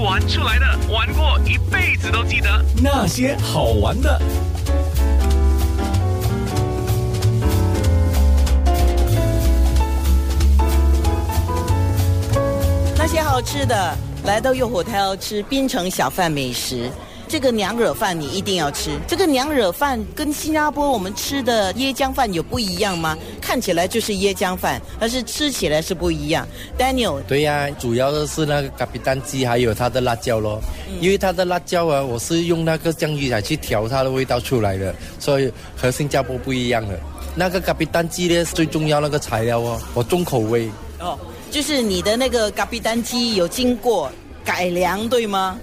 玩出来的，玩过一辈子都记得那些好玩的。那些好吃的，来到诱火台要吃槟城小贩美食。这个娘惹饭你一定要吃。这个娘惹饭跟新加坡我们吃的椰浆饭有不一样吗？看起来就是椰浆饭，但是吃起来是不一样。Daniel，对呀，主要的是那个咖喱蛋鸡，还有它的辣椒咯。因为它的辣椒啊，我是用那个酱鱼来去调它的味道出来的，所以和新加坡不一样的。那个咖喱蛋鸡呢，最重要那个材料哦，我重口味。哦，就是你的那个咖喱蛋鸡有经过改良，对吗？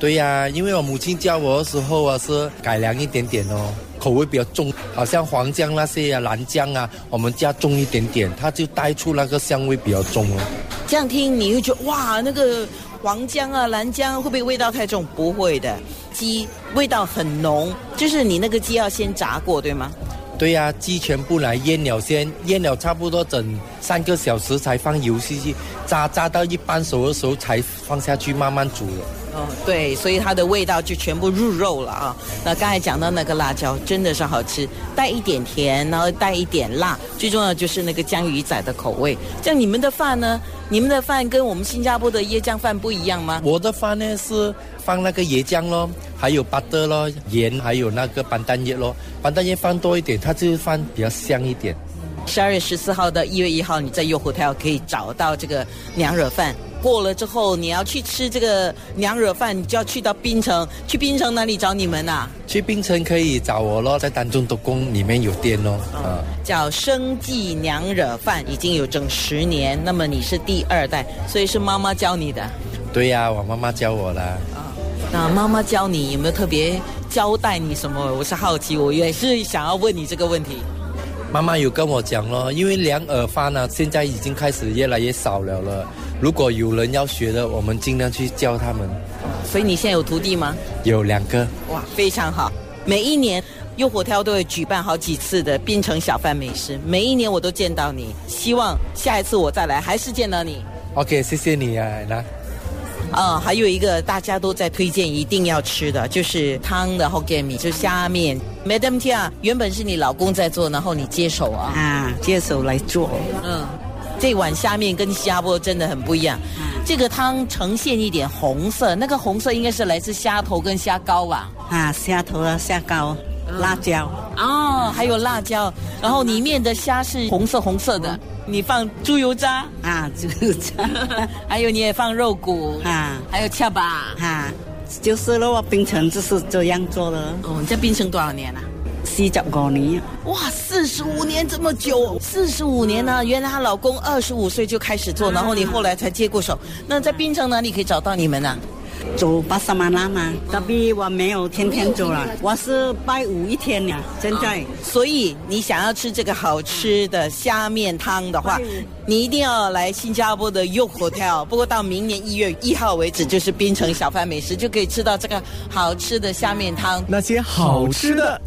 对呀，因为我母亲教我的时候啊，是改良一点点哦，口味比较重，好像黄姜那些啊、蓝姜啊，我们加重一点点，它就带出那个香味比较重哦。这样听你会觉得哇，那个黄姜啊、蓝姜会不会味道太重？不会的，鸡味道很浓，就是你那个鸡要先炸过，对吗？对呀，鸡全部来腌了先，腌了差不多整三个小时才放油去去炸，炸到一半熟的时候才放下去慢慢煮的。哦，对，所以它的味道就全部入肉了啊。那刚才讲到那个辣椒真的是好吃，带一点甜，然后带一点辣，最重要就是那个江鱼仔的口味。像你们的饭呢？你们的饭跟我们新加坡的椰浆饭不一样吗？我的饭呢是放那个椰浆咯，还有巴德咯，盐，还有那个板蛋叶咯。板蛋叶放多一点，它就是饭比较香一点。十二月十四号到一月一号，你在优虎 hotel 可以找到这个娘惹饭。过了之后，你要去吃这个娘惹饭，你就要去到槟城。去槟城哪里找你们啊？去槟城可以找我咯，在丹中都宫里面有店咯。啊，叫生记娘惹饭，已经有整十年。那么你是第二代，所以是妈妈教你的。对呀，我妈妈教我啦。啊，那妈妈教你有没有特别交代你什么？我是好奇，我也是想要问你这个问题。妈妈有跟我讲咯，因为两耳饭呢，现在已经开始越来越少了了。如果有人要学的，我们尽量去教他们。所以你现在有徒弟吗？有两个。哇，非常好。每一年诱火挑都会举办好几次的槟城小贩美食，每一年我都见到你。希望下一次我再来还是见到你。OK，谢谢你啊，来。啊，还有一个大家都在推荐一定要吃的，就是汤的 Hokkien 米，就是虾面。Madam Tia，原本是你老公在做，然后你接手啊？啊，接手来做。嗯，这碗虾面跟新加坡真的很不一样。这个汤呈现一点红色，那个红色应该是来自虾头跟虾膏吧？啊，虾头啊，虾膏，辣椒。哦，还有辣椒，然后里面的虾是红色红色的。你放猪油渣啊，猪油渣，还有你也放肉骨啊，还有恰巴啊，就是了。我槟城就是这样做的。哦，你在槟城多少年了？四十五年。哇，四十五年这么久，四十五年呢？原来她老公二十五岁就开始做，然后你后来才接过手。那在槟城哪里可以找到你们呢？走巴沙马拉吗？但比我没有天天走了，我是拜五一天呢。现在，所以你想要吃这个好吃的虾面汤的话，你一定要来新加坡的 York Hotel。不过到明年一月一号为止，就是槟城小贩美食就可以吃到这个好吃的虾面汤。那些好吃的。